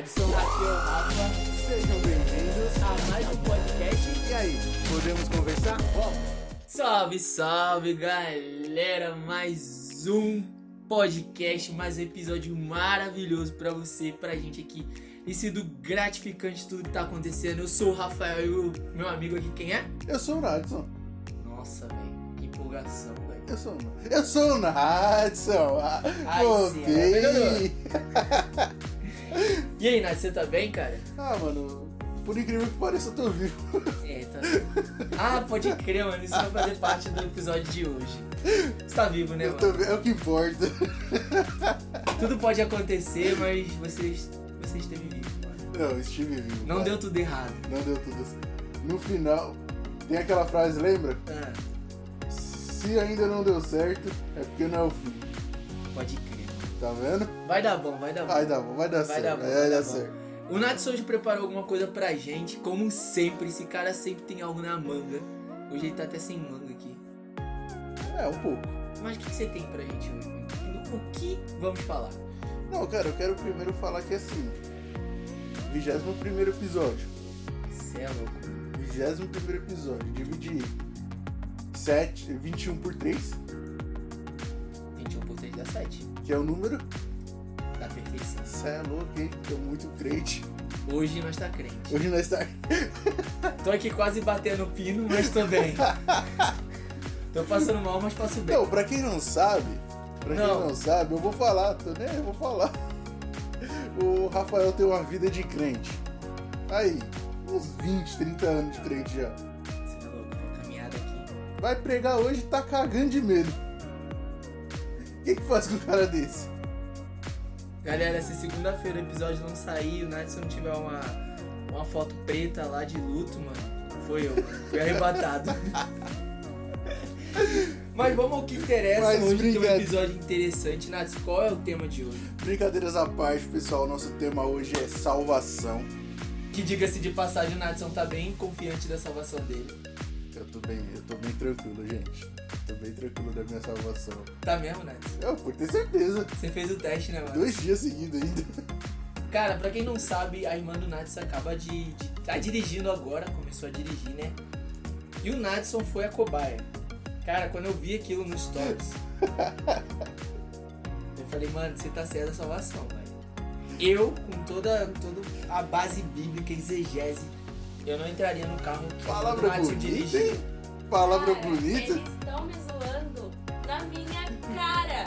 Aqui é o Rafa, Sejam bem-vindos. a mais um podcast. E aí, podemos conversar? Bom, salve, salve galera, mais um podcast, mais um episódio maravilhoso pra você, pra gente aqui. Tem sido gratificante tudo que tá acontecendo. Eu sou o Rafael e o meu amigo aqui, quem é? Eu sou o Nadson. Nossa, velho, que empolgação, velho. Eu sou, eu sou o Nadson. Voltei. E aí, Nath, você tá bem, cara? Ah, mano, por incrível que pareça, eu tô vivo. É, tá. Ah, pode crer, mano. Isso vai fazer parte do episódio de hoje. Você tá vivo, né, Eu mano? tô É o que importa. Tudo pode acontecer, mas você, você esteve vivo, mano. Não, eu estive vivo. Não cara. deu tudo errado. Não deu tudo assim. No final, tem aquela frase, lembra? Ah, Se ainda não deu certo, é porque não é o fim. pode crer. Tá vendo? Vai dar bom, vai dar bom. Vai dar bom, vai dar Vai certo. dar bom, vai vai dar dar bom. certo. O Nats hoje preparou alguma coisa pra gente, como sempre. Esse cara sempre tem algo na manga. Hoje ele tá até sem manga aqui. É, um pouco. Mas o que que você tem pra gente hoje? O que vamos falar? Não, cara, eu quero primeiro falar que assim. 21 episódio. Cê é louco. 21 episódio. Dividir 7, 21 por 3, 21 por 3 dá 7. Que é o número. Da perfeição. Cê é louco, hein? Tô muito crente. Hoje nós tá crente. Hoje nós tá. Tô aqui quase batendo o pino, mas tô bem. tô passando mal, mas passo bem. Não, pra quem não sabe, pra quem Não. não sabe, eu vou falar, tô nem, eu vou falar. O Rafael tem uma vida de crente. Aí, uns 20, 30 anos de crente já. Você é louco, caminhada aqui. Vai pregar hoje e tá cagando de medo. Que, que faz com um cara desse? Galera, se segunda-feira o episódio não sair, o não tiver uma, uma foto preta lá de luto, mano, foi eu. Fui arrebatado. Mas vamos ao que interessa Mas hoje, que é um episódio interessante. Nath, qual é o tema de hoje? Brincadeiras à parte, pessoal, nosso tema hoje é salvação. Que diga-se de passagem, o Natson tá bem confiante da salvação dele. Eu tô bem, eu tô bem tranquilo, gente. Tô bem tranquilo da minha salvação. Tá mesmo, Nath? Eu, por ter certeza. Você fez o teste, né, mano? Dois dias seguidos ainda. Cara, pra quem não sabe, a irmã do Natson acaba de, de tá dirigindo agora, começou a dirigir, né? E o Natson foi a cobaia. Cara, quando eu vi aquilo nos stories, eu falei, mano, você tá certo da salvação, velho. Eu, com toda, toda a base bíblica, exegese, eu não entraria no carro que o Palavra Natson bonita, dirige. hein? Palavra Cara, bonita. Eles estão me zoando na minha cara.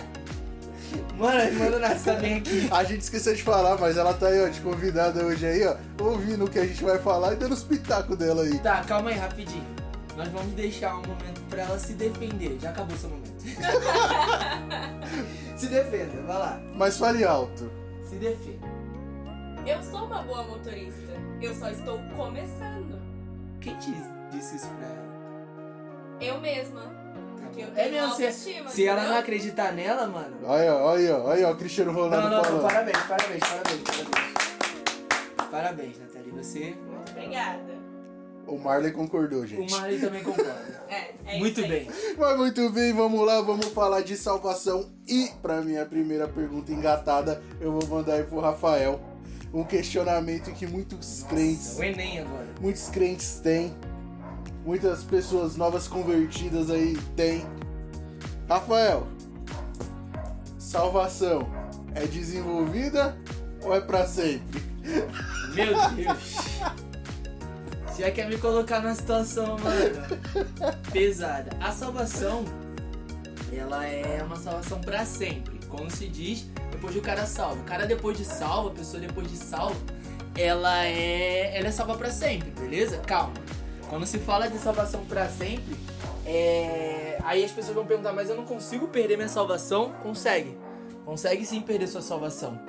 Mano, a irmã do Natson tá bem aqui. A gente esqueceu de falar, mas ela tá aí, ó, de convidada hoje aí, ó, ouvindo o que a gente vai falar e dando os pitacos dela aí. Tá, calma aí, rapidinho. Nós vamos deixar um momento pra ela se defender. Já acabou seu momento. se defenda, vai lá. Mas fale alto. Se defenda. Eu sou uma boa motorista. Eu só estou começando. Quem te disse isso pra ela? Eu mesma. Porque eu É mesmo, se, autoestima, se ela não acreditar nela, mano. Olha, olha, olha, ó, o Cristiano Ronaldo não, não, falando. parabéns, parabéns, parabéns, parabéns. Parabéns, Nathalie. Você. Muito obrigada. O Marley concordou, O gente. Marley também concorda. É, é Muito isso aí. bem. Mas muito bem, vamos lá, vamos falar de salvação. E pra minha primeira pergunta engatada, eu vou mandar aí pro Rafael. Um questionamento que muitos crentes, O Enem agora. muitos crentes têm, muitas pessoas novas convertidas aí têm. Rafael, salvação é desenvolvida ou é pra sempre? Meu Deus. Já quer me colocar numa situação, mano, pesada. A salvação, ela é uma salvação pra sempre. Como se diz, depois do cara salvo. O cara depois de salvo, a pessoa depois de salvo, ela é, ela é salva pra sempre, beleza? Calma. Quando se fala de salvação pra sempre, é... aí as pessoas vão perguntar, mas eu não consigo perder minha salvação? Consegue. Consegue sim perder sua salvação.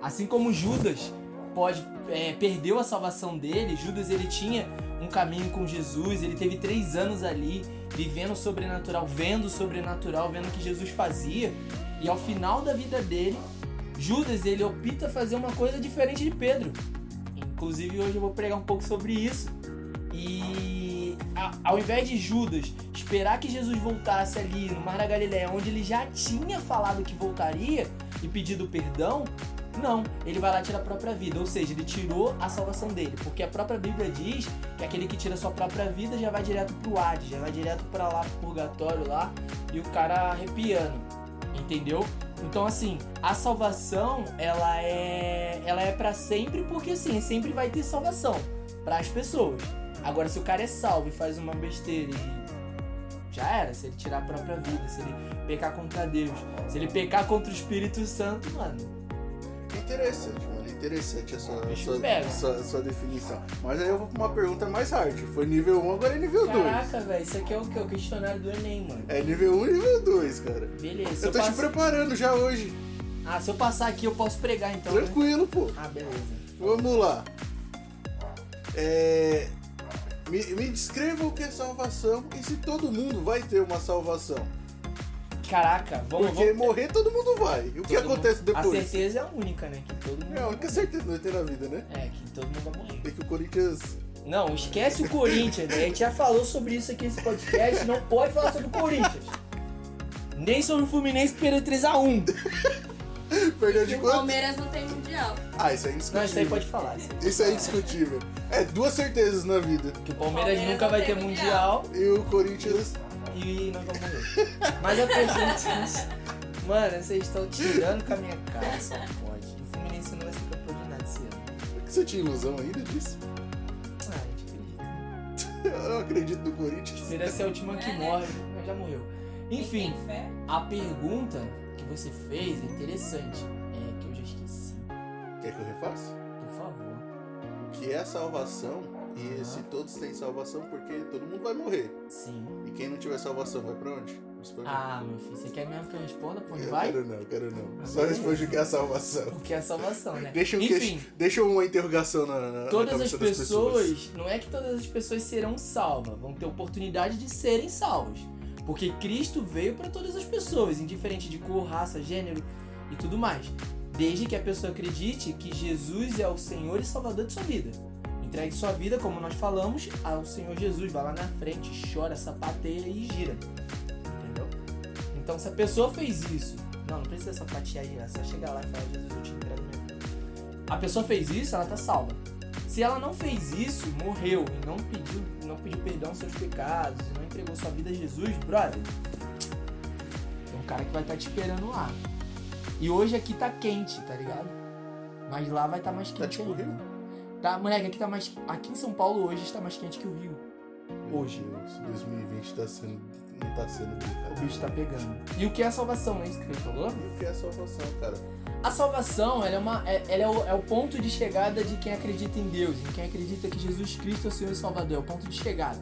Assim como Judas pode é, perdeu a salvação dele, Judas ele tinha um caminho com Jesus, ele teve três anos ali vivendo o sobrenatural, vendo o sobrenatural, vendo o que Jesus fazia, e ao final da vida dele, Judas ele opta fazer uma coisa diferente de Pedro. Inclusive hoje eu vou pregar um pouco sobre isso. E ao invés de Judas esperar que Jesus voltasse ali no Mar da Galileia, onde ele já tinha falado que voltaria e pedido perdão, Não, ele vai lá e tira a própria vida, ou seja, ele tirou a salvação dele, porque a própria Bíblia diz que aquele que tira a sua própria vida já vai direto pro Hades, já vai direto para lá pro purgatório lá e o cara arrepiando, entendeu? Então assim, a salvação ela é ela é para sempre porque assim, sempre vai ter salvação para as pessoas. Agora se o cara é salvo e faz uma besteira e já era, se ele tirar a própria vida, se ele pecar contra Deus, se ele pecar contra o Espírito Santo, mano, Interessante, mano. Interessante a sua, sua, sua, definição. Mas aí eu vou pra uma pergunta mais hard. Foi nível 1, agora é nível 2. Caraca, velho, isso aqui é o que? O questionário do Enem, mano. É nível 1 e nível 2, cara. Beleza. Eu tô te passo- preparando já hoje. Ah, se eu passar aqui eu posso pregar então. né? Tranquilo, pô. Ah, beleza. Vamos lá. É, Me, me descreva o que é salvação e se todo mundo vai ter uma salvação. Caraca, vamos. Porque vamos... morrer todo mundo vai. E o que todo acontece mundo- A depois? certeza é a única, né? Que todo mundo. É a única certeza que vai ter na vida, né? É, que todo mundo vai morrer. É que o Corinthians. Não, esquece o Corinthians, né? A gente já falou sobre isso aqui nesse podcast, não pode falar sobre o Corinthians. Nem sobre o Fluminense que perdeu 3x1. Perdeu E de o quanto? Palmeiras não tem mundial. Ah, isso é Não, indiscutível. isso aí pode falar. Isso, aí. Isso é indiscutível. É, duas certezas na vida. que o Palmeiras, Palmeiras nunca não vai tem ter mundial. mundial, E o Corinthians. E nós vamos morrer. Mas a pergunta. Mano, vocês estão tirando com a minha cara, só pode. O Fluminense não vai ser campeão de nada esse ano. Você tinha ilusão ainda disso? Ah, a gente acredita. Eu não acredito no Corinthians. Seria ser a última que É, né? morre, mas já morreu. Enfim, a pergunta que você fez é interessante. É que eu já esqueci. Quer que eu refaça? Por favor. O que é a salvação? E se todos têm salvação, porque todo mundo vai morrer. Sim. Quem não tiver salvação vai pra onde? Mim. Ah, meu filho, você quer mesmo que eu responda pra onde eu vai? quero não, quero não. Ah, Só responde o que é a salvação. O que é a salvação, né? Deixa, um Enfim, queix- deixa uma interrogação na, na na todas as cabeça das pessoas, não é que todas as pessoas serão salvas, vão ter oportunidade de serem salvas. Porque Cristo veio para todas as pessoas, indiferente de cor, raça, gênero e tudo mais. Desde que a pessoa acredite que Jesus é o Senhor e Salvador de sua vida. Entregue sua vida, como nós falamos, ao Senhor Jesus. Vai lá na frente, chora, sapateia e gira. Entendeu? Então, se a pessoa fez isso, não, não precisa sapatear girar, é só chegar lá e falar: Jesus, eu te entrego mesmo. A pessoa fez isso, ela tá salva. Se ela não fez isso, morreu e não pediu, não pediu perdão aos seus pecados, e não entregou sua vida a Jesus, brother, tem um cara que vai estar te esperando lá. E hoje aqui tá quente, tá ligado? Mas lá vai estar mais quente Tá tipo ainda. Rio? Tá, moleque, aqui tá mais. Aqui em São Paulo hoje está mais quente que o Rio. Meu Hoje. Deus, 2020 tá sendo. não tá sendo O brincadeira. bicho tá pegando. E o que é a salvação, não é isso que ele falou? E o que é a salvação, cara? A salvação, ela é, uma, é, ela é, o, é o ponto de chegada de quem acredita em Deus, em quem acredita que Jesus Cristo é o Senhor e Salvador, é o ponto de chegada.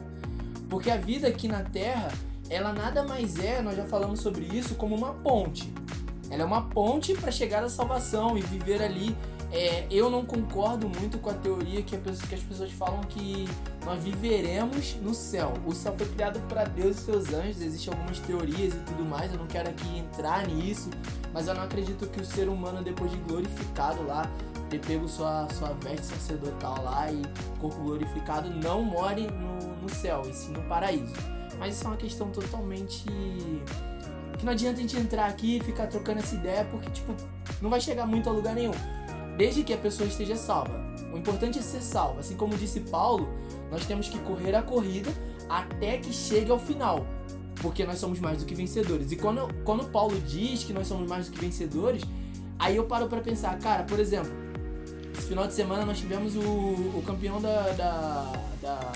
Porque a vida aqui na Terra, ela nada mais é, nós já falamos sobre isso, como uma ponte. Ela é uma ponte para chegar à salvação e viver ali. É, eu não concordo muito com a teoria que, a pessoa- que as pessoas falam que nós viveremos no céu. O céu foi criado para Deus e seus anjos, existem algumas teorias e tudo mais, eu não quero aqui entrar nisso, mas eu não acredito que o ser humano, depois de glorificado lá, ter pego sua, sua veste sacerdotal lá e corpo glorificado, não more no, no céu, e sim no paraíso. Mas isso é uma questão totalmente. que não adianta a gente entrar aqui e ficar trocando essa ideia, porque, tipo, não vai chegar muito a lugar nenhum. Desde que a pessoa esteja salva. O importante é ser salvo. Assim como disse Paulo, nós temos que correr a corrida até que chegue ao final. Porque nós somos mais do que vencedores. E quando, quando Paulo diz que nós somos mais do que vencedores, aí eu paro pra pensar, cara, por exemplo, esse final de semana nós tivemos o, o campeão da, da, da,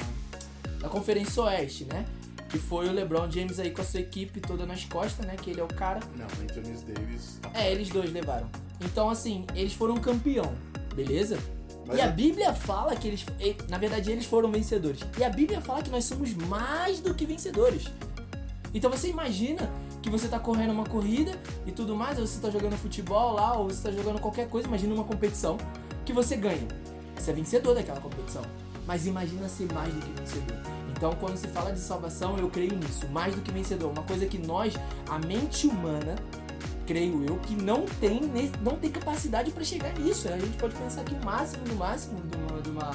da Conferência Oeste, né? Que foi o LeBron James aí com a sua equipe toda nas costas, né? Que ele é o cara. Não, Anthony Davis. É, eles dois levaram. Então, assim, eles foram campeão, beleza? Mas e a Bíblia fala que eles. e- Na verdade, eles foram vencedores. E a Bíblia fala que nós somos mais do que vencedores. Então você imagina que você tá correndo uma corrida e tudo mais, ou você tá jogando futebol lá, ou você tá jogando qualquer coisa, imagina uma competição que você ganha. Você é vencedor daquela competição. Mas imagina ser mais do que vencedor. Então, quando se fala de salvação, eu creio nisso, mais do que vencedor. Uma coisa que nós, a mente humana, creio eu, que não tem, não tem capacidade para chegar nisso. A gente pode pensar que o máximo do máximo de uma, de uma,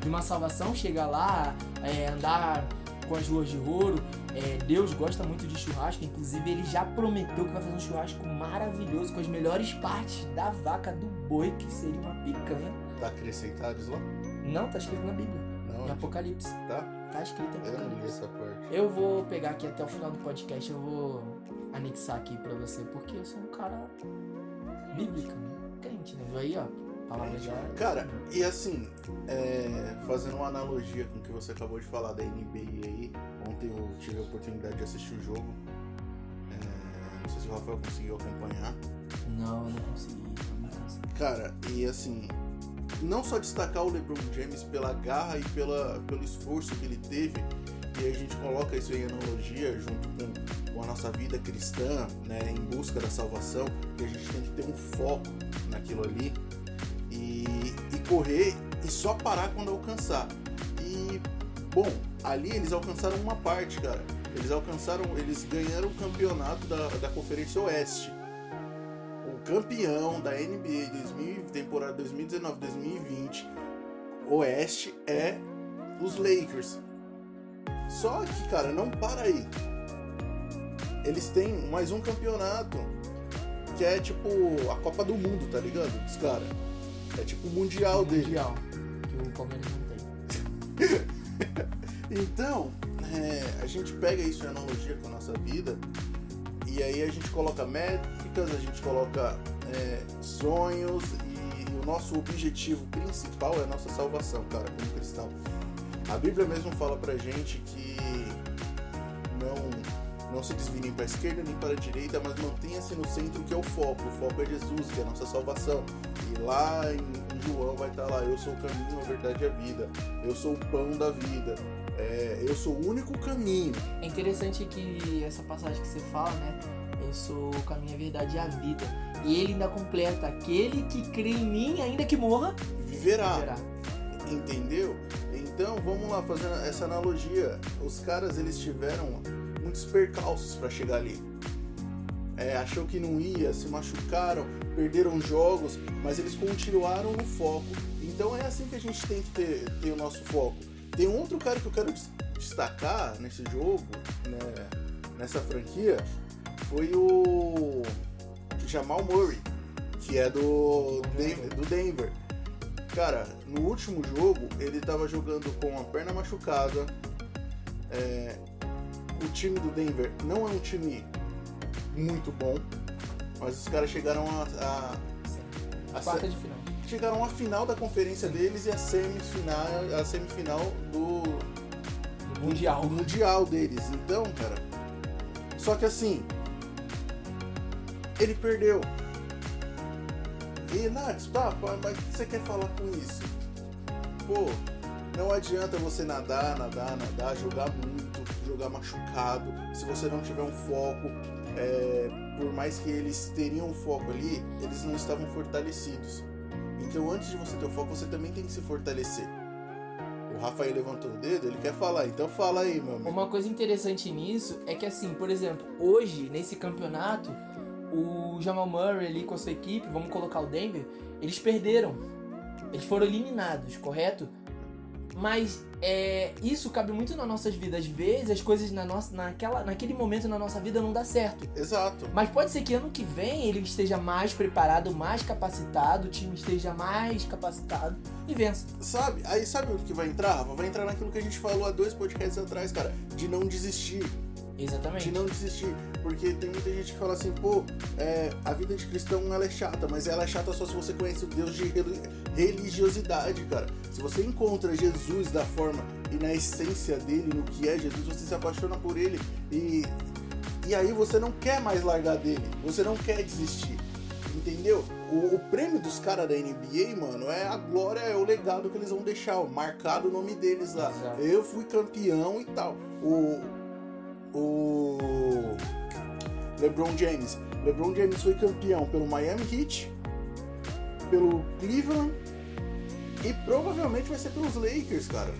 de uma salvação chegar lá, é, andar com as ruas de ouro, É, Deus gosta muito de churrasco, inclusive ele já prometeu que vai fazer um churrasco maravilhoso com as melhores partes da vaca do boi, que seria uma picanha. Tá acrescentado isso lá? Não, tá escrito na Bíblia, Não, em Apocalipse. tá? Tá escrito não li Apocalipse. Eu vou pegar aqui até o final do podcast, eu vou anexar aqui pra você, porque eu sou um cara bíblico, né? Crente, né? Viu aí, ó? Palavra já. Cara, e assim, é, fazendo uma analogia com o que você acabou de falar da NBA aí, ontem eu tive a oportunidade de assistir o jogo. É, não sei se o Rafael conseguiu acompanhar. Não, eu não consegui. Cara, e assim, não só destacar o LeBron James pela garra e pela, pelo esforço que ele teve, e a gente coloca isso em analogia junto com, com a nossa vida cristã, né, em busca da salvação, que a gente tem que ter um foco naquilo ali e, e correr e só parar quando alcançar. E, bom, ali eles alcançaram uma parte, cara. Eles alcançaram, eles ganharam o campeonato da, da Conferência Oeste campeão da NBA 2000, temporada 2019-2020 Oeste é os Lakers. Só que, cara, não para aí. Eles têm mais um campeonato que é tipo a Copa do Mundo, tá ligado? Dos caras. É tipo o Mundial dele. Mundial, que o Palmeiras não tem. Então, é, a gente pega isso em analogia com a nossa vida e aí a gente coloca métricas, a gente coloca é, sonhos e, o nosso objetivo principal é a nossa salvação, cara, como cristão. A Bíblia mesmo fala pra gente que não, não se desvie nem para esquerda nem para a direita, mas mantenha-se no centro que é o foco. O foco é Jesus, que é a nossa salvação. E lá em, em João vai estar lá, eu sou o caminho, a verdade e a vida. Eu sou o pão da vida. É, eu sou o único caminho. É interessante que essa passagem que você fala, né? Sou o caminho, a verdade e a vida. E ele ainda completa: aquele que crê em mim, ainda que morra, Viverá. viverá. Entendeu? Então, vamos lá, fazendo essa analogia. Os caras, eles tiveram muitos percalços para chegar ali. É, achou que não ia, se machucaram, perderam jogos, mas eles continuaram no foco. Então é assim que a gente tem que ter, ter o nosso foco. Tem um outro cara que eu quero des- destacar nesse jogo, né, nessa franquia, foi o Jamal Murray, que é do, do Denver. Cara, no último jogo ele tava jogando com a perna machucada. É, o time do Denver não é um time muito bom, mas os caras chegaram a, a, a Quarta de final. chegaram à final da conferência deles e a semifinal, a semifinal do, Mundial. do mundial deles. Então, cara, só que assim, ele perdeu. E Nath, tá, pá, mas o que você quer falar com isso? Pô, não adianta você nadar, nadar, nadar, jogar muito, jogar machucado. Se você não tiver um foco, é, por mais que eles teriam um foco ali, eles não estavam fortalecidos. Então, antes de você ter o foco, você também tem que se fortalecer. O Rafael levantou o dedo, ele quer falar, então fala aí, meu amigo. Uma coisa interessante nisso é que, assim, por exemplo, hoje, nesse campeonato, o Jamal Murray ali com a sua equipe, vamos colocar o Denver, eles perderam. Eles foram eliminados, correto? Mas é, isso cabe muito nas nossas vidas. Às vezes as coisas na nossa, naquela, naquele momento na nossa vida não dá certo. Exato. Mas pode ser que ano que vem ele esteja mais preparado, mais capacitado, o time esteja mais capacitado e vença. Sabe? Aí sabe o que vai entrar? Vai entrar naquilo que a gente falou há dois podcasts atrás, cara. De não desistir. Exatamente. De não desistir. Porque tem muita gente que fala assim, pô, é, a vida de cristão ela é chata, mas ela é chata só se você conhece o Deus de reli- religiosidade, cara. Se você encontra Jesus da forma e na essência dele, no que é Jesus, você se apaixona por ele e, e aí você não quer mais largar dele, você não quer desistir. Entendeu? O, o prêmio dos caras da NBA, mano, é a glória, é o legado que eles vão deixar, ó, marcado o nome deles lá. Exato. Eu fui campeão e tal. O. O. LeBron James. LeBron James foi campeão pelo Miami Heat, pelo Cleveland e provavelmente vai ser pelos Lakers, cara.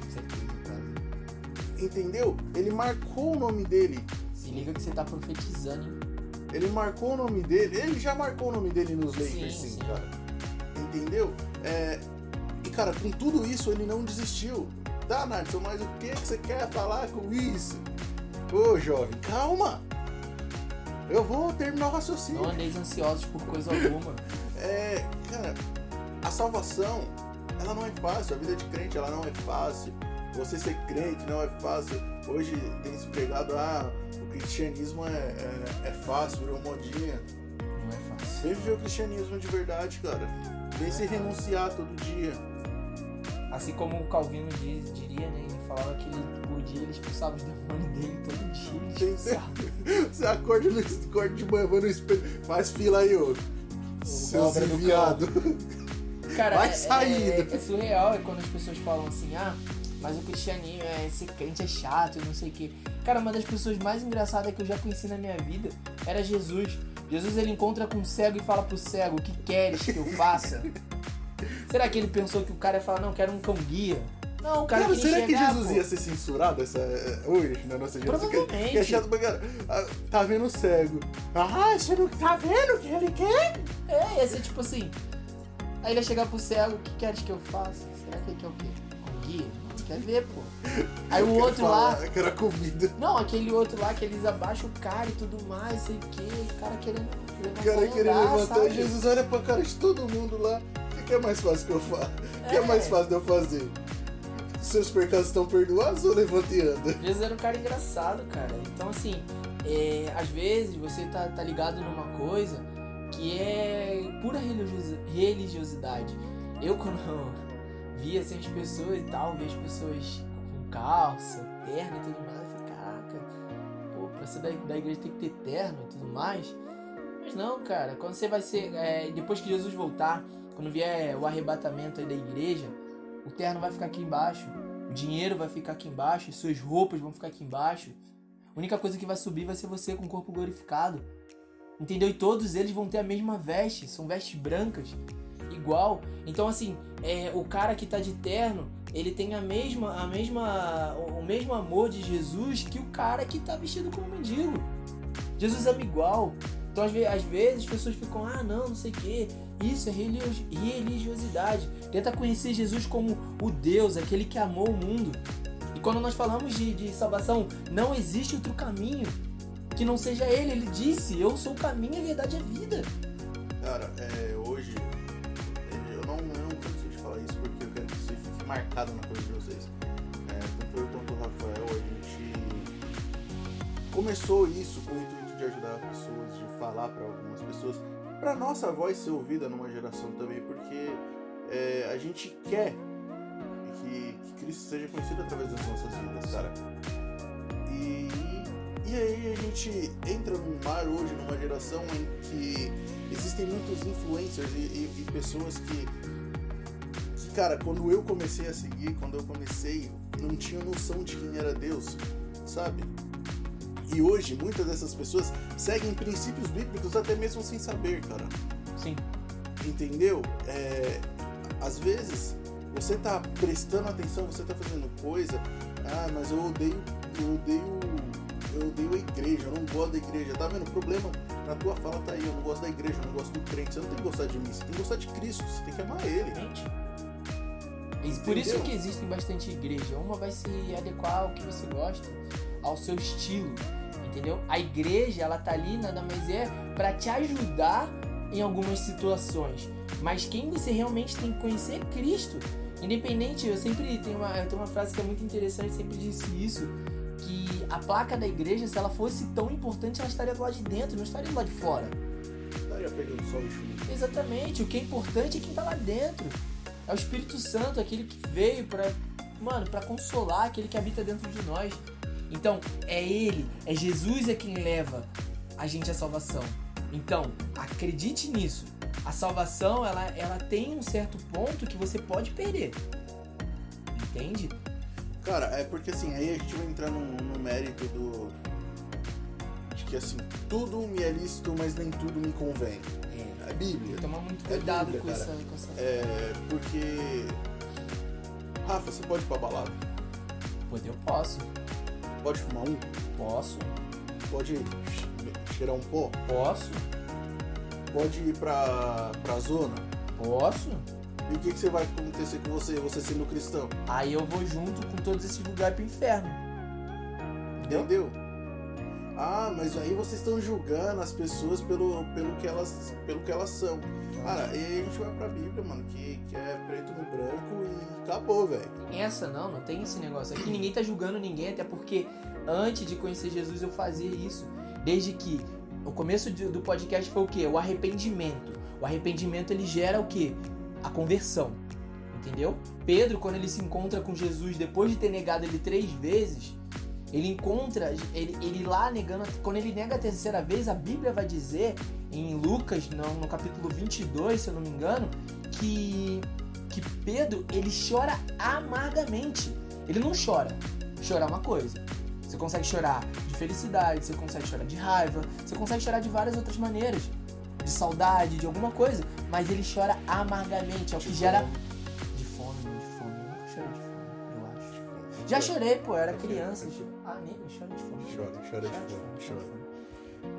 Entendeu? Ele marcou o nome dele. Se liga que você tá profetizando, hein? Ele marcou o nome dele. Ele já marcou o nome dele nos Lakers, Sim, sim, cara. Entendeu? É, E, cara, com tudo isso, ele não desistiu. Tá, Nadson, mas o que que você quer falar com isso? Ô, jovem, calma! Eu vou terminar o raciocínio. Não andeis ansiosos por coisa alguma. É, cara, a salvação, ela não é fácil. A vida de crente, ela não é fácil. Você ser crente não é fácil. Hoje tem se pregado, ah, o cristianismo é, é, é fácil, virou modinha. Não é fácil. Vem viver o cristianismo de verdade, cara. Vem se renunciar todo dia. Assim como o Calvino diz, diria, né? Falava que ele, por dia ele expulsava os demônios dele todo dia. Ele Entendeu? expulsava. Você acorda, no, acorda de manhã, vai no espelho, faz fila aí, ô. Seus obra do enviados. Cara, Vai é, saindo. É, é surreal é quando as pessoas falam assim, ah, mas o cristianismo é ser crente é chato não sei o quê. Cara, uma das pessoas mais engraçadas que eu já conheci na minha vida era Jesus. Jesus ele encontra com um cego e fala pro cego, o que queres que eu faça? Será que ele pensou que o cara ia falar, não, quero um cão guia? Não, o cara, Cara, será que Jesus pô. ia ser censurado essa, é, hoje na nossa geração? Que- Provavelmente. É chato pra cara. Tá vendo o cego. Ah, você não tá vendo o que ele quer? É, ia ser tipo assim. Aí ele ia chegar pro cego, o que queres que eu faça? Será que ele quer o quê? Um guia? Não quer ver, pô. Aí o Eu quero outro lá. falar Que era comida. Não, aquele outro lá que eles abaixam o cara e tudo mais, sei o que, o cara querendo O cara queria andar, levantar sabe? Jesus olha pra cara de todo mundo lá. O que que é mais fácil que eu faço? O que é É. mais fácil de eu fazer? Seus pecados estão perdoados ou levanta anda? Jesus era um cara engraçado, cara. Então, assim, é, às vezes você tá, tá ligado numa coisa que é pura religiosi- religiosidade. Eu, quando via assim, as pessoas e tal, via as pessoas com calça, terno e tudo mais, eu falei, caraca, pô, pra ser da, da igreja tem que ter terno e tudo mais. Mas não, cara, quando você vai ser. é, depois que Jesus voltar, quando vier o arrebatamento aí da igreja, o terno vai ficar aqui embaixo. O dinheiro vai ficar aqui embaixo, as suas roupas vão ficar aqui embaixo. A única coisa que vai subir vai ser você com o corpo glorificado. Entendeu? E todos eles vão ter a mesma veste, são vestes brancas, igual. Então assim, é, o cara que tá de terno, ele tem a mesma, a mesma, o mesmo amor de Jesus que o cara que tá vestido como mendigo. Jesus ama igual. Então às ve- às vezes as pessoas ficam, ah não, não sei o que. Isso é religi- religiosidade. Tenta conhecer Jesus como o Deus, aquele que amou o mundo. E quando nós falamos de, de salvação, não existe outro caminho que não seja ele. Ele disse, eu sou o caminho, a verdade e a vida. Cara, é, hoje eu não, não cansei de falar isso porque eu quero que isso fique marcado na coisa de vocês. É, tanto eu quanto o Rafael, a gente começou isso com o intuito de ajudar pessoas, de falar para algumas pessoas, para nossa voz ser ouvida numa geração também, porque é, a gente quer que, que Cristo seja conhecido através das nossas vidas, cara. E, e aí a gente entra num mar hoje, numa geração em que existem muitos influencers e, e- e pessoas que, que, cara, quando eu comecei a seguir, quando eu comecei, não tinha noção de quem era Deus, sabe? E hoje, muitas dessas pessoas seguem princípios bíblicos até mesmo sem saber, cara. Sim. Entendeu? É, às vezes você tá prestando atenção, você tá fazendo coisa. Ah, mas eu odeio, eu odeio, eu odeio a igreja, eu não gosto da igreja. Tá vendo? O problema na tua fala tá aí. Eu não gosto da igreja, eu não gosto do crente. Você não tem que gostar de mim, você tem que gostar de Cristo, você tem que amar Ele. Gente. E por isso Entendeu? que existem bastante igreja. Uma vai se adequar ao que você gosta, ao seu estilo, entendeu? A igreja, ela tá ali nada mais é para te ajudar em algumas situações. Mas quem você realmente tem que conhecer é Cristo. Independente, eu sempre tenho uma, eu tenho uma frase que é muito interessante, sempre disse isso, que a placa da igreja, se ela fosse tão importante, ela estaria do lado de dentro, não estaria do lado de fora. Estaria pegando sol e chuva. Exatamente, o que é importante é quem tá lá dentro. É o Espírito Santo, aquele que veio pra, mano, para consolar, aquele que habita dentro de nós. Então, é ele, é Jesus é quem leva a gente à salvação. Então, acredite nisso. A salvação, ela, ela tem um certo ponto que você pode perder. Entende? Cara, é porque assim, aí a gente vai entrar no, no mérito do. De que assim, tudo me é lícito, mas nem tudo me convém. É, É Bíblia. tomar muito É cuidado Bíblia, com, cara. essa, com essa. É, porque. Rafa, você pode ir pra balada? Poder eu posso. Pode fumar um? Posso. Pode cheirar um pó? Posso. Pode ir pra, pra zona? Posso. E o que, que você vai acontecer com você, você sendo cristão? Aí eu vou junto com todos esses lugares pro inferno. Entendeu? Entendeu? Ah, mas aí vocês estão julgando as pessoas pelo, pelo, que, elas, pelo que elas são. Cara, e a gente vai pra Bíblia, mano, que, que é preto no branco e acabou, velho. Essa não, não tem esse negócio aqui. Ninguém tá julgando ninguém, até porque antes de conhecer Jesus eu fazia isso. Desde que o começo do podcast foi o quê? O arrependimento. O arrependimento ele gera o quê? A conversão. Entendeu? Pedro, quando ele se encontra com Jesus depois de ter negado ele três vezes, ele encontra, ele, ele lá negando, quando ele nega a terceira vez, a Bíblia vai dizer em Lucas, no, no capítulo 22, se eu não me engano, que, que Pedro ele chora amargamente. Ele não chora. Chorar é uma coisa. Você consegue chorar de felicidade, você consegue chorar de raiva, você consegue chorar de várias outras maneiras. De saudade, de alguma coisa. Mas ele chora amargamente. É o que gera. De fome, não de fome. Eu nunca chorei de fome, eu acho. Já chorei, pô, eu era criança. Ah, nem eu choro de fome. Chora, chora de fome, chora. fome.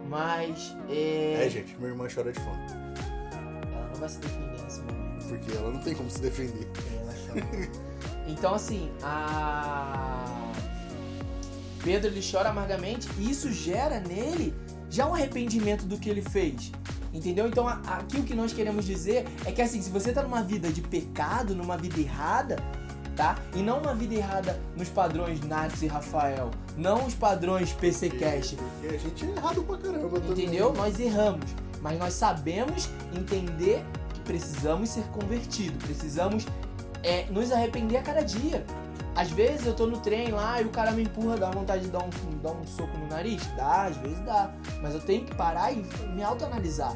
Mas, é... É, gente, minha irmã chora de fome. Ela não vai se defender nesse momento. Porque ela não tem como se defender. Ela chora. então, assim, a... Pedro, ele chora amargamente e isso gera nele já um arrependimento do que ele fez. Entendeu? Então, aqui o que nós queremos dizer é que, assim, se você tá numa vida de pecado, numa vida errada, tá? E não uma vida errada nos padrões Nath e Rafael, não os padrões PC Cash, a gente é errado pra caramba também. Entendeu? Nós erramos, mas nós sabemos entender que precisamos ser convertidos, precisamos é, nos arrepender a cada dia. Às vezes eu tô no trem lá e o cara me empurra, dá vontade de dar um, dar um soco no nariz? Dá, às vezes dá. Mas eu tenho que parar e me autoanalisar.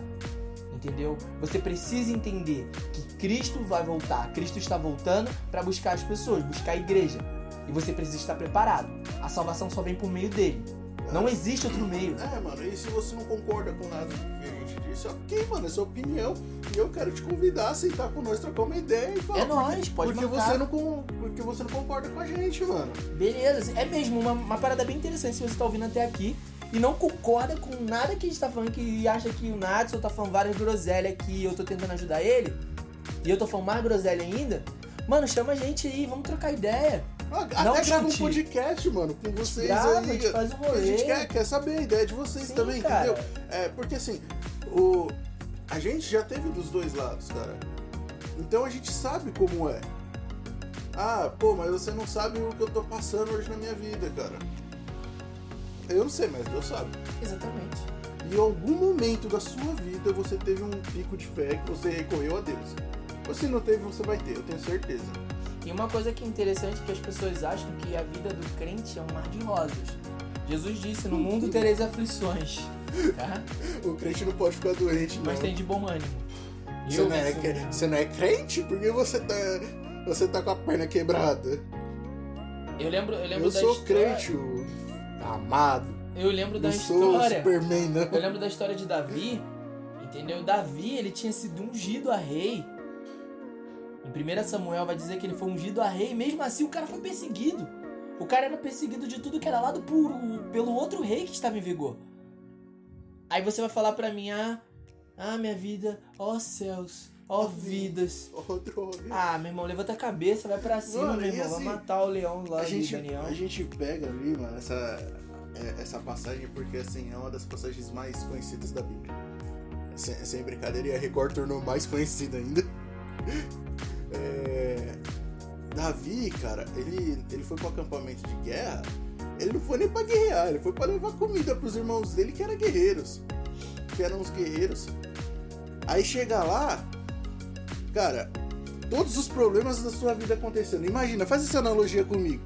Entendeu? Você precisa entender que Cristo vai voltar. Cristo está voltando para buscar as pessoas, buscar a igreja. E você precisa estar preparado. A salvação só vem por meio dele. Não existe outro meio. É, mano, e se você não concorda com nada que a gente disse, ok, mano, é sua opinião. E eu quero te convidar a sentar com nós, trocar uma ideia e falar. É nóis, pode porque marcar. você não Porque você não concorda com a gente, mano. Beleza, é mesmo uma, uma parada bem interessante se você tá ouvindo até aqui e não concorda com nada que a gente tá falando, que acha que o Natson tá falando várias groselhas que eu tô tentando ajudar ele, e eu tô falando mais groselha ainda, mano, chama a gente aí, vamos trocar ideia. Ah, Até grava um podcast, mano, com vocês Grava, aí. a gente faz um A gente rolê. quer, quer saber a ideia de vocês Sim, também, cara. entendeu? É, porque assim, o... a gente já teve dos dois lados, cara. Então a gente sabe como é. Ah, pô, mas você não sabe o que eu tô passando hoje na minha vida, cara. Eu não sei, mas Deus sabe. Exatamente. E em algum momento da sua vida você teve um pico de fé que você recorreu a Deus. Ou se não teve, você vai ter, eu tenho certeza. E uma coisa que é interessante é que as pessoas acham que a vida do crente é um mar de rosas. Jesus disse, no mundo tereis aflições, tá? O crente não pode ficar doente, não. Mas tem de bom ânimo. Você Eu não, é, sou- cre- você não é crente? Porque você tá, você tá com a perna quebrada. Eu lembro, eu lembro Eu da sou história. crente, Eu lembro da história. Superman, não. Eu lembro da história de Davi, entendeu? Davi, ele tinha sido ungido a rei. Em 1 Samuel vai dizer que ele foi ungido a rei, mesmo assim o cara foi perseguido. O cara era perseguido de tudo que era lado por, pelo outro rei que estava em vigor. Aí você vai falar pra mim, ah, ah minha vida, ó céus, ó vidas. Ó, droga. Ah, meu irmão, levanta a cabeça, vai pra cima, Mano, meu irmão, assim, vai matar o leão lá a, de gente, Daniel. a gente pega ali, mano, essa, essa passagem porque, assim, é uma das passagens mais conhecidas da Bíblia. Sem, sem brincadeira, e a Record tornou mais conhecida ainda. É, Davi, cara, ele, ele foi pro acampamento de guerra, ele não foi nem pra guerrear, ele foi pra levar comida pros irmãos dele que eram guerreiros. Que eram os guerreiros. Aí chega lá, cara, todos os problemas da sua vida acontecendo. Imagina, faz essa analogia comigo.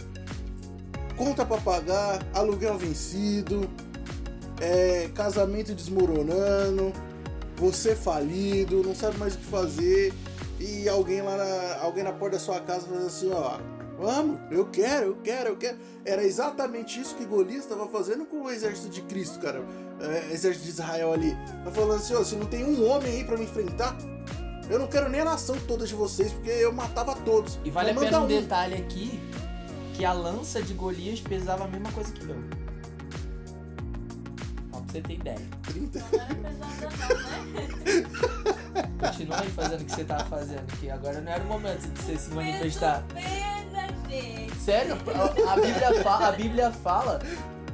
Conta pra pagar, aluguel vencido, é, casamento desmoronando, você falido, não sabe mais o que fazer, e alguém lá na, alguém na porta da sua casa faz assim, ó. Vamos, eu quero, eu quero, eu quero. Era exatamente isso que Golias estava fazendo com o exército de Cristo, cara. É, exército de Israel ali. Tá falando assim, ó, se não tem um homem aí pra me enfrentar, eu não quero nem a nação toda de vocês, porque eu matava todos. E vale a pena um detalhe aqui, que a lança de Golias pesava a mesma coisa que eu. Só pra você ter ideia. 30. Não era pesada não, né? Continua aí fazendo o que você tava fazendo, que agora não era o momento de você se manifestar. Pena, gente. Sério, a a Bíblia fala, a Bíblia fala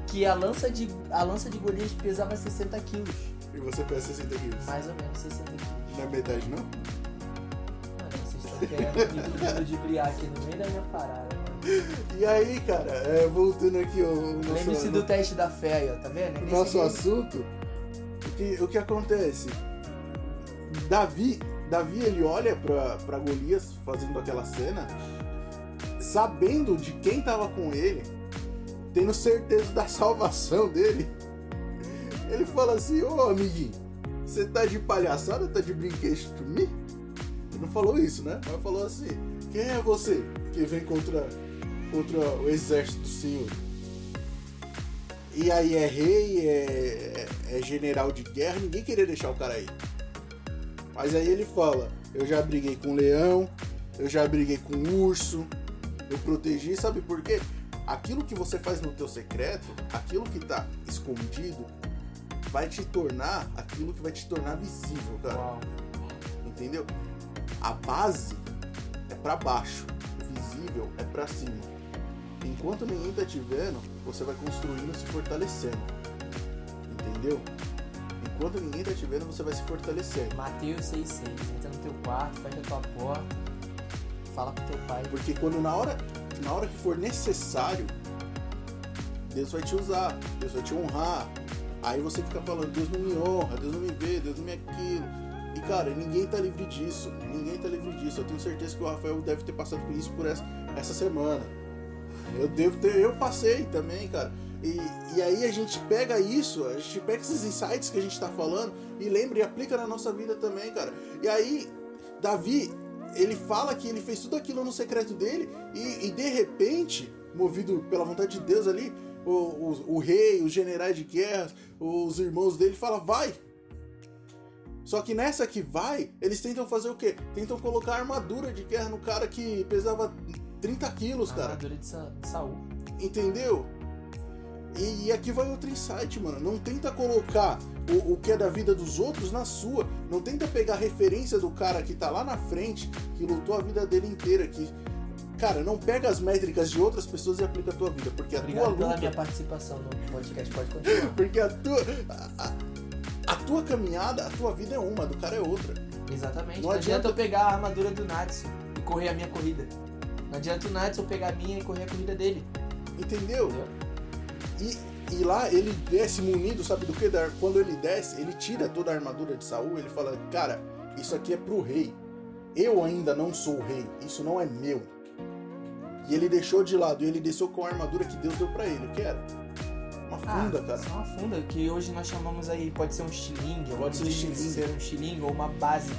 que a lança de, a lança de Golias pesava 60 quilos. E você pesa 60 quilos. Mais ou menos 60 quilos. Não é metade, não? Mano, vocês estão querendo me ludibriar aqui no meio da minha parada. E aí, cara, é, voltando aqui ao nosso, Lembre-se do teste da fé aí, ó, tá vendo? É nosso nível. assunto, o que, o que acontece? Davi, Davi ele olha pra, pra Golias fazendo aquela cena, sabendo de quem tava com ele, tendo certeza da salvação dele. Ele fala assim, ô amiguinho, você tá de palhaçada, tá de brinquedo comigo? Ele não falou isso, né? Mas falou assim, quem é você que vem contra, contra o exército do Senhor? E aí é rei, é, é general de guerra, ninguém queria deixar o cara aí. Mas aí ele fala, eu já briguei com leão, eu já briguei com urso, eu protegi, sabe por quê? Aquilo que você faz no teu secreto, aquilo que tá escondido, vai te tornar aquilo que vai te tornar visível, cara. Uau. Entendeu? A base é pra baixo, o visível é pra cima. Enquanto ninguém tá te vendo, você vai construindo se fortalecendo. Entendeu? Enquanto ninguém tá te vendo, você vai se fortalecendo. Mateus 6,6. Entra no teu quarto, fecha a tua porta, fala pro teu pai. Porque quando na hora, na hora que for necessário, Deus vai te usar, Deus vai te honrar. Aí você fica falando, Deus não me honra, Deus não me vê, Deus não me aquilo. E cara, ninguém tá livre disso. Ninguém tá livre disso. Eu tenho certeza que o Rafael deve ter passado por isso por essa, essa semana. Eu devo ter, eu passei também, cara. E, e aí a gente pega isso, a gente pega esses insights que a gente tá falando e lembra e aplica na nossa vida também, cara. E aí, Davi, ele fala que ele fez tudo aquilo no secreto dele e, e de repente, movido pela vontade de Deus ali, o, o, o rei, os generais de guerra, os irmãos dele falam, vai. Só que nessa que vai, eles tentam fazer o quê? Tentam colocar armadura de guerra no cara que pesava 30 quilos, cara. armadura de, Sa de Saul. Entendeu? E, e aqui vai outro insight, mano. Não tenta colocar o, o que é da vida dos outros na sua. Não tenta pegar a referência do cara que tá lá na frente, que lutou a vida dele inteira. Que, cara, não pega as métricas de outras pessoas e aplica a tua vida. Porque a Obrigado tua pela luta. minha participação no podcast. Pode continuar. Porque a tua. A, a- a tua caminhada, a tua vida é uma, a do cara é outra. Exatamente. Não Não, adianta- adianta eu pegar a armadura do Natsu e correr a minha corrida. Não adianta o eu pegar a minha e correr a corrida dele. Entendeu? Entendeu? E, e lá ele desce munido, sabe do que? Quando ele desce, ele tira toda a armadura de Saul, ele fala, cara, isso aqui é pro rei. Eu ainda não sou o rei, isso não é meu. E ele deixou de lado, e ele desceu com a armadura que Deus deu pra ele, o que era? Uma funda, ah, cara. Só uma funda, que hoje nós chamamos aí, pode ser um estilingue, Pode ser um estilingue. ser um estilingue, ou uma base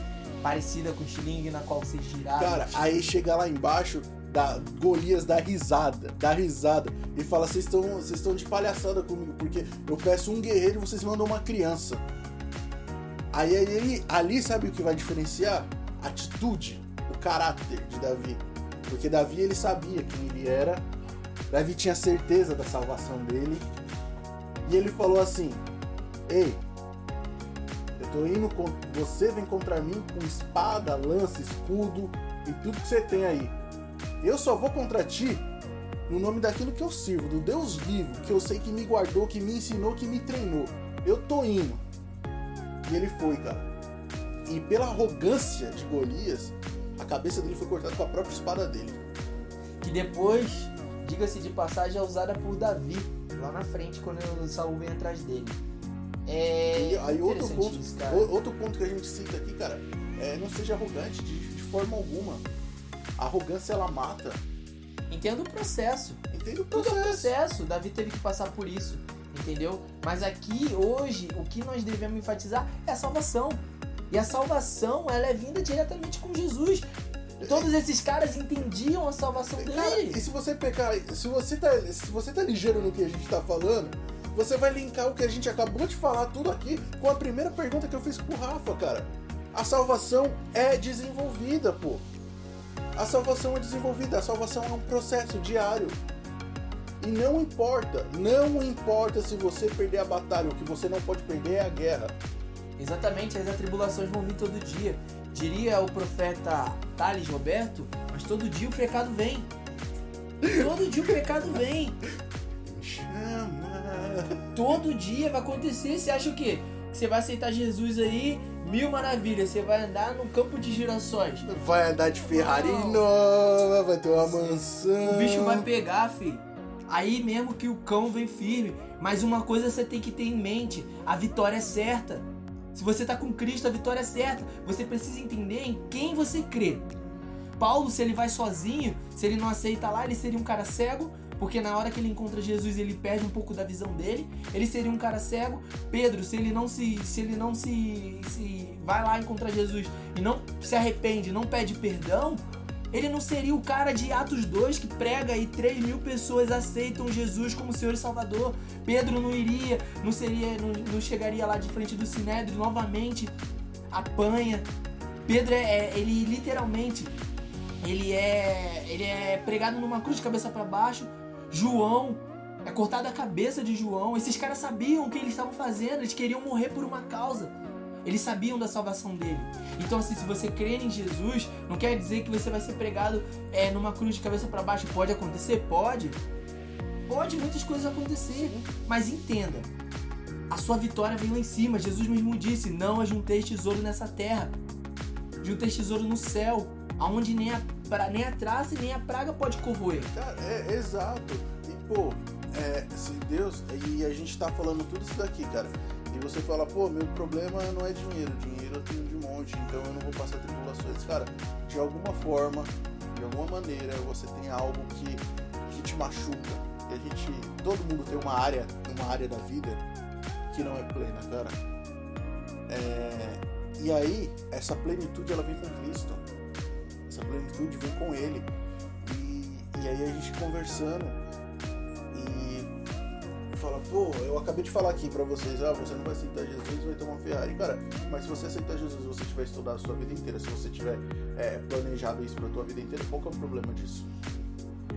parecida com o estilingue na qual você girar. Cara, aí chega lá embaixo, da Golias dá risada, dá risada, e fala, vocês estão vocês estão de palhaçada comigo, porque eu peço um guerreiro e vocês mandam uma criança. Aí ele, ali sabe o que vai diferenciar? Atitude, o caráter de Davi. Porque Davi ele sabia quem ele era, Davi tinha certeza da salvação dele, e ele falou assim: Ei, eu tô indo com. Você vem contra mim com espada, lança, escudo e tudo que você tem aí. Eu só vou contra ti no nome daquilo que eu sirvo, do Deus vivo, que eu sei que me guardou, que me ensinou, que me treinou. Eu tô indo. E ele foi, cara. E pela arrogância de Golias, a cabeça dele foi cortada com a própria espada dele. Que depois, diga-se de passagem, é usada por Davi, lá na frente, quando o Saul vem atrás dele. É E aí outro ponto, isso, outro ponto que a gente cita aqui, cara, é não seja arrogante de, de forma alguma. A arrogância ela mata. Entenda o processo. Entende o Tudo é processo? processo. Davi teve que passar por isso. Entendeu? Mas aqui, hoje, o que nós devemos enfatizar é a salvação. E a salvação, ela é vinda diretamente com Jesus. Todos esses caras entendiam a salvação Cara, dele. e se você pegar, se você tá, se você tá ligeiro no que a gente tá falando, você vai linkar o que a gente acabou de falar tudo aqui com a primeira pergunta que eu fiz pro Rafa, cara. A salvação é desenvolvida, pô. A salvação é desenvolvida, a salvação é um processo diário. E não importa, não importa se você perder a batalha, o que você não pode perder é a guerra. Exatamente, as atribulações vão vir todo dia. Diria o profeta Thales Roberto, mas todo dia o pecado vem. Todo dia o pecado vem. Chama Todo dia vai acontecer. Você acha o quê? Que você vai aceitar Jesus aí, mil maravilhas. Você vai andar no campo de girassóis. Vai andar de Ferrari Não. nova, vai ter uma Sim. mansão. O bicho vai pegar, filho. Aí mesmo que o cão vem firme. Mas uma coisa você tem que ter em mente: a vitória é certa. Se você tá com Cristo, a vitória é certa. Você precisa entender em quem você crê. Paulo, se ele vai sozinho, se ele não aceita lá, ele seria um cara cego, porque na hora que ele encontra Jesus, ele perde um pouco da visão dele. Ele seria um cara cego. Pedro, se ele não se se ele não se se vai lá encontrar Jesus e não se arrepende, não pede perdão, ele não seria o cara de Atos 2 que prega e 3 mil pessoas aceitam Jesus como Senhor e Salvador. Pedro não iria, não seria, não, não chegaria lá de frente do Sinédrio novamente, apanha. Pedro é, é- ele literalmente, ele é, ele é pregado numa cruz de cabeça para baixo. João é cortada a cabeça de João. Esses caras sabiam o que eles estavam fazendo, eles queriam morrer por uma causa. Eles sabiam da salvação dele. Então, assim, se você crer em Jesus, não quer dizer que você vai ser pregado é, numa cruz de cabeça para baixo. Pode acontecer? Pode. Pode muitas coisas acontecer. Mas entenda, a sua vitória vem lá em cima. Jesus mesmo disse: Não ajunteis tesouro nessa terra. Junteis tesouro no céu, aonde nem a, pra- nem a traça nem a praga pode corroer. Cara, é exato. E pô, é, se Deus. E a gente tá falando tudo isso daqui, cara. E você fala, pô, meu problema não é dinheiro. Dinheiro eu tenho de monte, então eu não vou passar tribulações. Cara, de alguma forma, de alguma maneira, você tem algo que, que te machuca. E a gente. Todo mundo tem uma área, uma área da vida que não é plena, cara. É, e aí, essa plenitude ela vem com Cristo. Essa plenitude vem com Ele. E, e aí a gente conversando e fala, pô, eu acabei de falar aqui pra vocês, ah, você não vai aceitar Jesus, vai ter uma Ferrari. Cara, mas se você aceitar Jesus, você tiver estudado a sua vida inteira, se você tiver é, planejado isso pra tua vida inteira, qual que é o problema disso?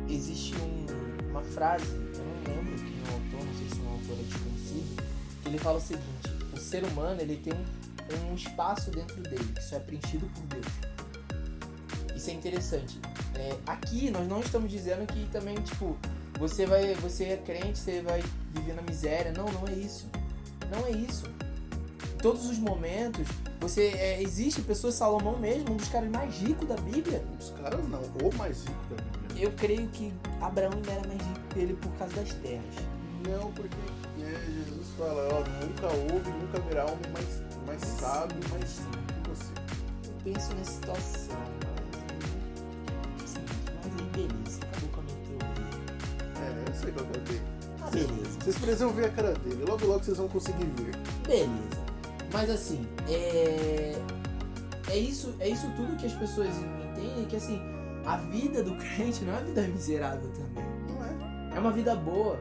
existe um- uma frase, eu não lembro quem é o autor, não sei se é um autor desconhecido, que ele fala o seguinte: o ser humano ele tem um, um espaço dentro dele que só é preenchido por Deus. Isso é interessante. É, aqui nós não estamos dizendo que também tipo você vai, você é crente, você vai viver na miséria. Não, não é isso. Não é isso. Em todos os momentos, você é, existe pessoas Salomão mesmo, um dos caras mais ricos da Bíblia. Os caras não, o mais rico da Bíblia. Eu creio que Abraão ainda era mais rico que ele por causa das terras. Não, porque é, Jesus fala, ó, nunca houve, nunca haverá homem mais, mais sábio, mais rico que você. Eu penso nessa situação, É o dele. Ah, beleza. Vocês precisam ver a cara dele, logo logo vocês vão conseguir ver. Beleza. Mas assim, é. É isso, é isso tudo que as pessoas entendem, que assim, a vida do crente não é uma vida miserável também. Não é? É uma vida boa,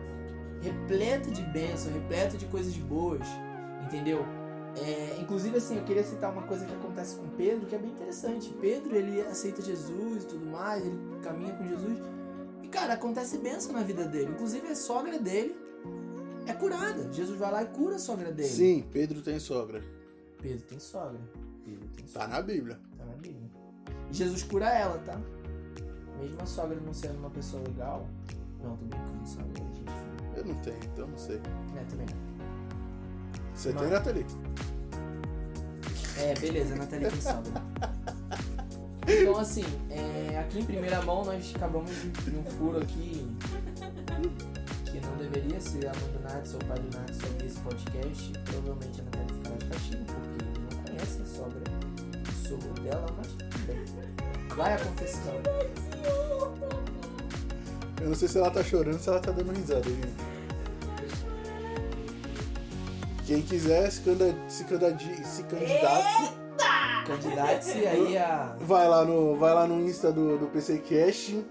repleta de bênçãos, repleta de coisas boas, entendeu? É, inclusive, assim, eu queria citar uma coisa que acontece com Pedro, que é bem interessante. Pedro, ele aceita Jesus e tudo mais, ele caminha com Jesus. Cara, acontece bênção na vida dele. Inclusive, a sogra dele é curada. Jesus vai lá e cura a sogra dele. Sim, Pedro tem sogra. Pedro tem sogra. Pedro tem sogra. Tá na Bíblia. Tá na Bíblia. E Jesus cura ela, tá? Mesmo a sogra não sendo uma pessoa legal. Não, tô brincando, sogra, é gente. Eu não tenho, então não sei. É, também não. Você Mas- tem, Nathalie? É, beleza, a Nathalie tem sogra. Então, assim, é, aqui em primeira mão nós acabamos de, um furo aqui que não deveria ser a mãe do Nath ou o pai do Nath sobre esse podcast. Provavelmente a Nathalie ficará de castigo, porque não conhece a sogra do sogro dela, mas tudo bem. Vai a confissão. Eu não sei se ela tá chorando se ela tá dando risada, gente. Quem quiser se, candida- se, candidi- se Candidate-se aí a. vai lá no, vai lá no Insta do, do PCCast.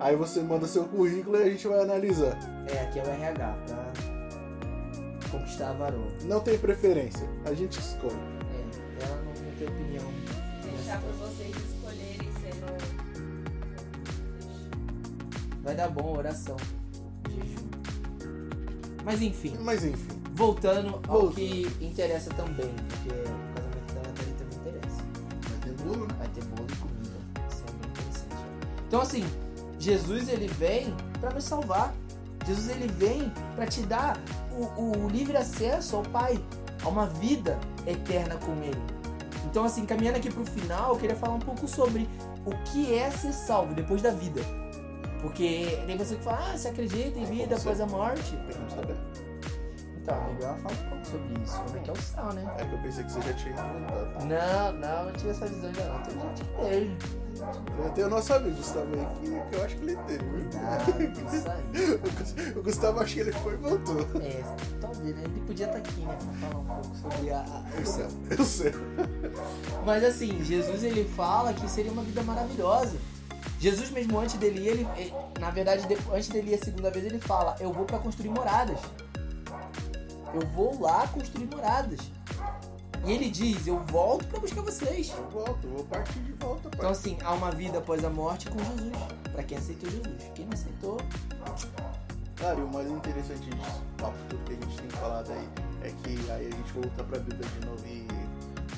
Aí você manda seu currículo e a gente vai analisar. É, aqui é o RH, pra conquistar a varoa. Não tem preferência, a gente escolhe. É, ela não, não tem opinião. Deixar pra vocês escolherem sendo. Vai dar bom, oração. Jejum. Mas enfim, Mas enfim, voltando ao que interessa também, porque Então assim, Jesus ele vem para nos salvar. Jesus ele vem para te dar o, o livre acesso ao Pai, a uma vida eterna com Ele. Então, assim, caminhando aqui pro final, eu queria falar um pouco sobre o que é ser salvo depois da vida. Porque tem você que fala, ah, você acredita em vida após a morte? Queremos saber. Legal falar um pouco sobre isso, como é que é o céu, né? É que eu pensei que você já tinha inventado. Não, não, não tive essa visão ainda não. Tem gente que teve. Eu tenho o nosso amigo Gustavo aí, que, que eu acho que ele teve. Cuidado, isso aí. O Gus- O Gustavo acho que ele foi e voltou. É, talvez, né? Ele podia estar aqui, né? Pra falar um pouco sobre a, a- o céu. Eu sei. Mas assim, Jesus ele fala que seria uma vida maravilhosa. Jesus mesmo antes dele ir, ele, ele- na verdade, de- antes dele ir a segunda vez, ele fala: Eu vou pra construir moradas. Eu vou lá construir moradas. E ele diz: Eu volto pra buscar vocês. Eu volto, eu vou partir de volta, pai. Então assim, há uma vida após a morte com Jesus. Pra quem aceitou Jesus. Quem não aceitou, Cara, e o mais interessante disso, papo tudo que a gente tem falado aí, é que aí a gente volta pra Bíblia de novo e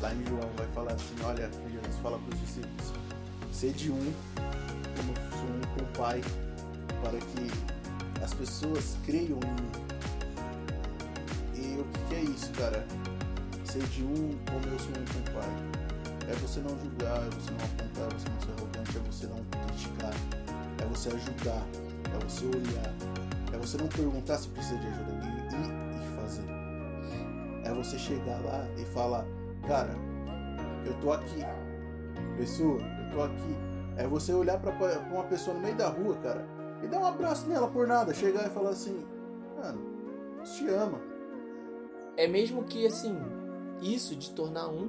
lá em João vai falar assim, olha, Jesus fala pros discípulos, sede um, como sou um com o Pai, para que as pessoas creiam em mim. E o que, é isso, cara? Sede um como eu sou um com o Pai. É você não julgar, é você não apontar, é você não ser arrogante, é você não criticar, é você ajudar, é você olhar, é você não perguntar se precisa de ajuda e ir e fazer. É você chegar lá e falar, cara, eu tô aqui. Pessoa, eu tô aqui. É você olhar pra, pra uma pessoa no meio da rua, cara, e dar um abraço nela por nada. Chegar e falar assim, mano, te ama. É mesmo que assim, isso de tornar um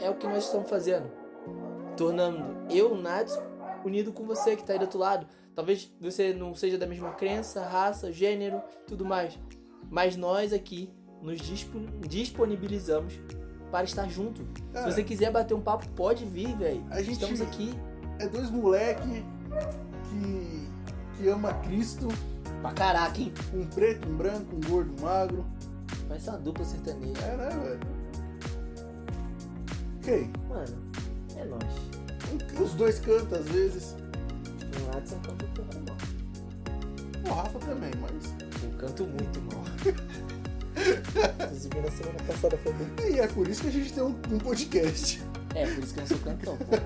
é o que nós estamos fazendo. Tornando eu, Natsu, unido com você que tá aí do outro lado. Talvez você não seja da mesma crença, raça, gênero, tudo mais. Mas nós aqui nos dispo- disponibilizamos para estar junto. Se você quiser bater um papo, pode vir, velho. Estamos aqui é dois moleque que, que ama Cristo, pra caraca, hein? um preto, um branco, um gordo, um magro. Ser uma dupla sertaneja. É, né, velho? Quem? Mano, é nóis. Um- Os dois cantam às vezes. O Natsu canta um pouco mal. O Rafa também, mas. Eu canto muito mal. Inclusive na semana passada foi bem. E é por isso que a gente tem um, um podcast. É, por isso que eu não sou cantão, pô.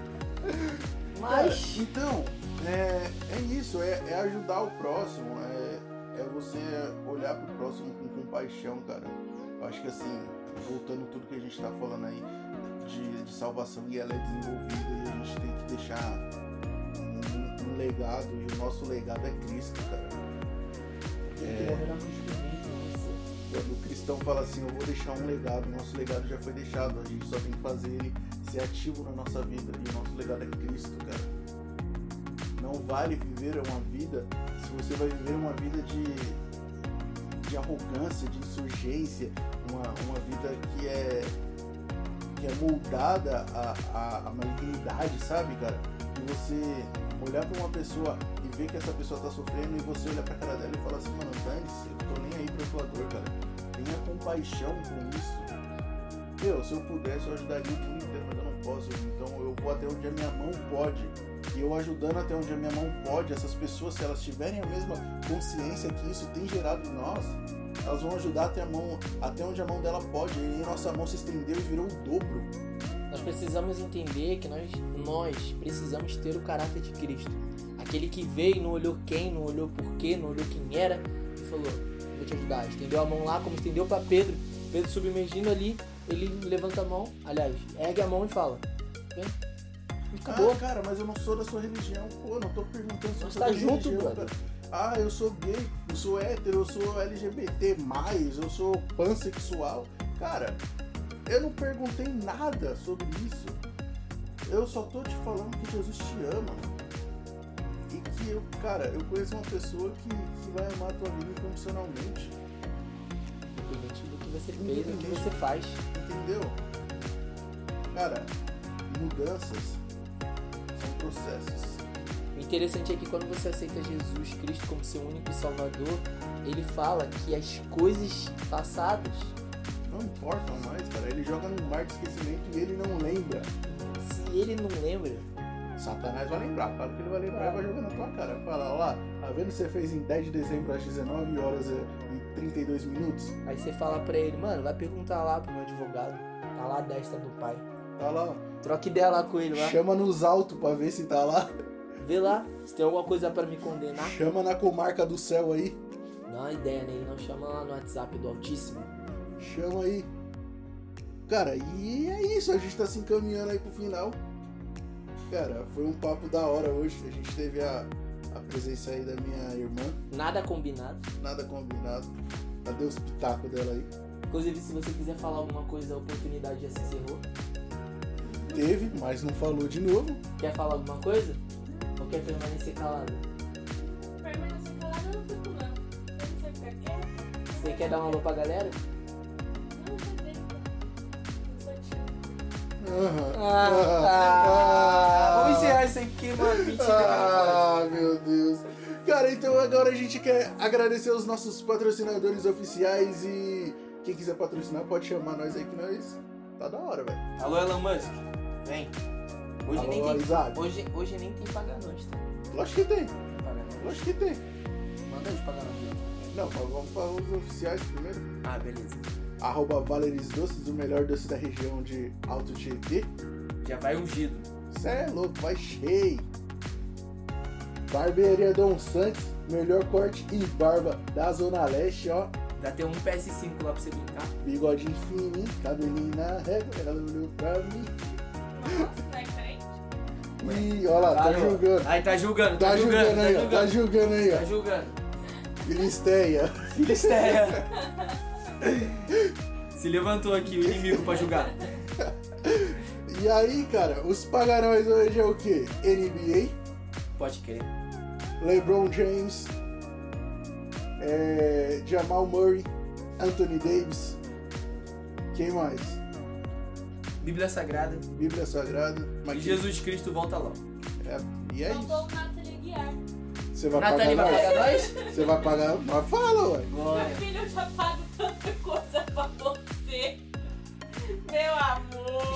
Mas. então, é, é isso, é, é ajudar o próximo, é, é você olhar pro próximo com compaixão, cara. Eu acho que assim, voltando tudo que a gente tá falando aí de, de salvação e ela é desenvolvida e a gente tem que deixar um, um legado e o nosso legado é Cristo, cara. Quando o cristão fala assim, eu vou deixar um legado, nosso legado já foi deixado, a gente só tem que fazer ele ser ativo na nossa vida e o nosso legado é Cristo, cara. Não vale viver uma vida se você vai viver uma vida de, de arrogância, de insurgência, uma, uma vida que é, que é moldada à, à, à malignidade, sabe, cara? E você olhar pra uma pessoa e ver que essa pessoa tá sofrendo e você olhar pra cara dela e falar assim, mano, dane-se, eu tô nem aí pra tua dor, cara. Tenha compaixão com isso. Meu, se eu pudesse, eu ajudaria o mundo inteiro, mas eu não posso. Então eu vou até onde a minha mão pode. E eu ajudando até onde a minha mão pode, essas pessoas, se elas tiverem a mesma consciência que isso tem gerado em nós, elas vão ajudar até, a mão, até onde a mão dela pode. E nossa mão se estendeu e virou o dobro. Nós precisamos entender que nós, nós precisamos ter o caráter de Cristo. Aquele que veio, não olhou quem, não olhou porquê, não olhou quem era e falou: Vou te ajudar. Estendeu a mão lá, como estendeu para Pedro. Pedro submergindo ali, ele levanta a mão, aliás, ergue a mão e fala: Vem. E acabou. Ah, cara, mas eu não sou da sua religião. Pô, não tô perguntando se você tá junto, religião, cara. Ah, eu sou gay, eu sou hétero, eu sou LGBT, eu sou pansexual. Cara, eu não perguntei nada sobre isso. Eu só tô te falando que Jesus te ama. E que eu, cara, eu conheço uma pessoa que, que vai amar a tua vida incondicionalmente. Você fez, do que você faz. Entendeu? Cara, mudanças são processos. O interessante é que quando você aceita Jesus Cristo como seu único Salvador, ele fala que as coisas passadas, Não importam mais, cara. Ele joga num mar de esquecimento e ele não lembra. se ele não lembra, Satanás vai lembrar, claro que ele vai lembrar e vai jogar na tua cara. Vai falar, ó lá, tá vendo que você fez em 10 de dezembro às 19 horas e 32 minutos? Aí você fala pra ele, mano, vai perguntar lá pro meu advogado. Tá lá a destra do pai. Tá lá, ó. Troca ideia lá com ele lá. Chama nos altos pra ver se tá lá. Vê lá se tem alguma coisa pra me condenar. Chama na comarca do céu aí. Dá uma ideia nele, não chama lá no WhatsApp do Altíssimo. Chama aí. Cara, e é isso, a gente tá se encaminhando aí pro final. Cara, foi um papo da hora hoje. A gente teve a, a presença aí da minha irmã, Nada combinado. nada combinado. Cadê os pitacos dela aí? Inclusive, se você quiser falar alguma coisa, a oportunidade já se encerrou. Teve, mas não falou de novo. Quer falar alguma coisa? Ou quer permanecer calado? Permanecer calada eu não fico não. Se você ficar quieto, Você quer dar um alô pra galera? não. Eu sou tímida. Aham. Ah, Vamos encerrar isso aqui, mano. Mentira. não Ah, então agora a gente quer agradecer os nossos patrocinadores oficiais e quem quiser patrocinar pode chamar nós aí que nós tá da hora, velho. Alô, Elon Musk. Vem. Hoje nem Alô, tem. Isaac. Hoje, hoje nem tem paganoite, tá? Lógico que tem, paganoite. lógico que tem. Manda aí os paganoite. Não, vamos para os oficiais primeiro. Ah, beleza. Arroba Valeris Doces, o melhor doce da região de Alto Tietê. Já vai ungido. Cê é louco, vai cheio. Barbearia Dom Santos, melhor corte e barba da Zona Leste, ó. Já tem um PS5 lá pra você brincar. Bigodinho fininho, cabelinho na régua, ela olhou pra mim. Nossa, vai frente. E ó lá, tá Parou. julgando. Aí tá julgando, Tá julgando aí, ó. tá Tá julgando. julgando aí, Tá ó. julgando. Filisteia. Filisteia. Se levantou aqui o inimigo pra julgar. E aí, cara, os pagarões hoje é o quê? NBA, Pode crer. LeBron James, é, Jamal Murray, Anthony Davis. Quem mais? Bíblia Sagrada. Bíblia Sagrada. E Mas Jesus Cristo volta logo. É, e é isso. Faltou o Nathalie Guiar. Você vai Nathalie pagar vai nós? pagar nós? Você vai pagar? Mas fala, ué. Glória. Meu filho, eu já pago tanta coisa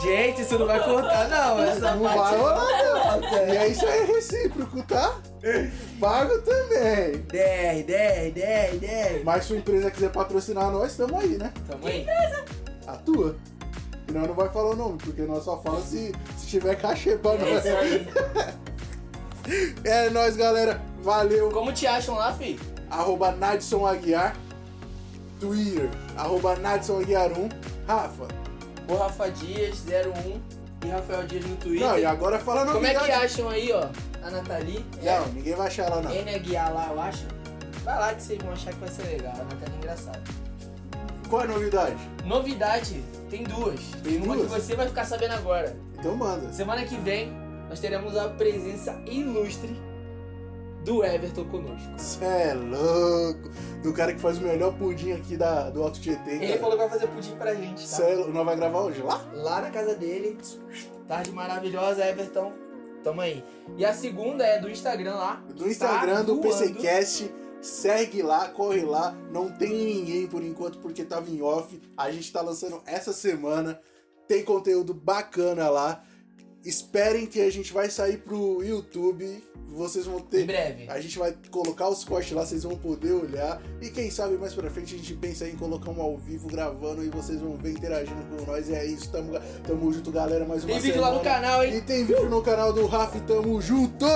Gente, isso não vai cortar, não. Essa Não vai rolar, não. E é isso aí, recíproco, tá? Pago também. 10, 10, 10, 10. Mas se a empresa quiser patrocinar nós, tamo aí, né? Tamo aí. A tua. E nós não vai falar o nome, porque nós só fala se, se tiver cachê pra É nós. isso aí. É nóis, galera. Valeu. Como te acham lá, fi? Arroba Nadson Aguiar. Twitter. Arroba Nadson Aguiar 1. Rafa. O Rafa Dias 01 e Rafael Dias no Twitter. Não, e agora fala Como é que acham aí, ó? A Nathalie? Não, ninguém vai achar lá, não. N Aguiar lá, eu acho. Vai lá que vocês vão achar que vai ser legal. A Nathalie é engraçada. Qual é a novidade? Novidade, tem duas. Tem Uma duas? que você vai ficar sabendo agora. Então manda. Semana que vem, nós teremos a presença ilustre do Everton conosco. Cê é louco. Do cara que faz o melhor pudim aqui da, do Alto Tietê. Ele cara. falou que vai fazer pudim pra gente, tá? Cê é louco. Nós vai gravar hoje lá? Lá na casa dele. Tarde maravilhosa, Everton. Tamo aí. E a segunda é do Instagram lá. Do Instagram Tá do voando. PCcast. Segue lá, corre lá. Não tem ninguém por enquanto porque tava em off. A gente tá lançando essa semana. Tem conteúdo bacana lá. Esperem que a gente vai sair pro YouTube. Vocês vão Em ter. breve. A gente vai colocar os cortes lá, vocês vão poder olhar. E quem sabe mais pra frente a gente pensa em colocar um ao vivo gravando e vocês vão ver interagindo com nós. E é isso, tamo, tamo junto, galera. Mais uma Tem vídeo lá no semana. canal, hein? E tem vídeo no canal do Rafa, tamo junto!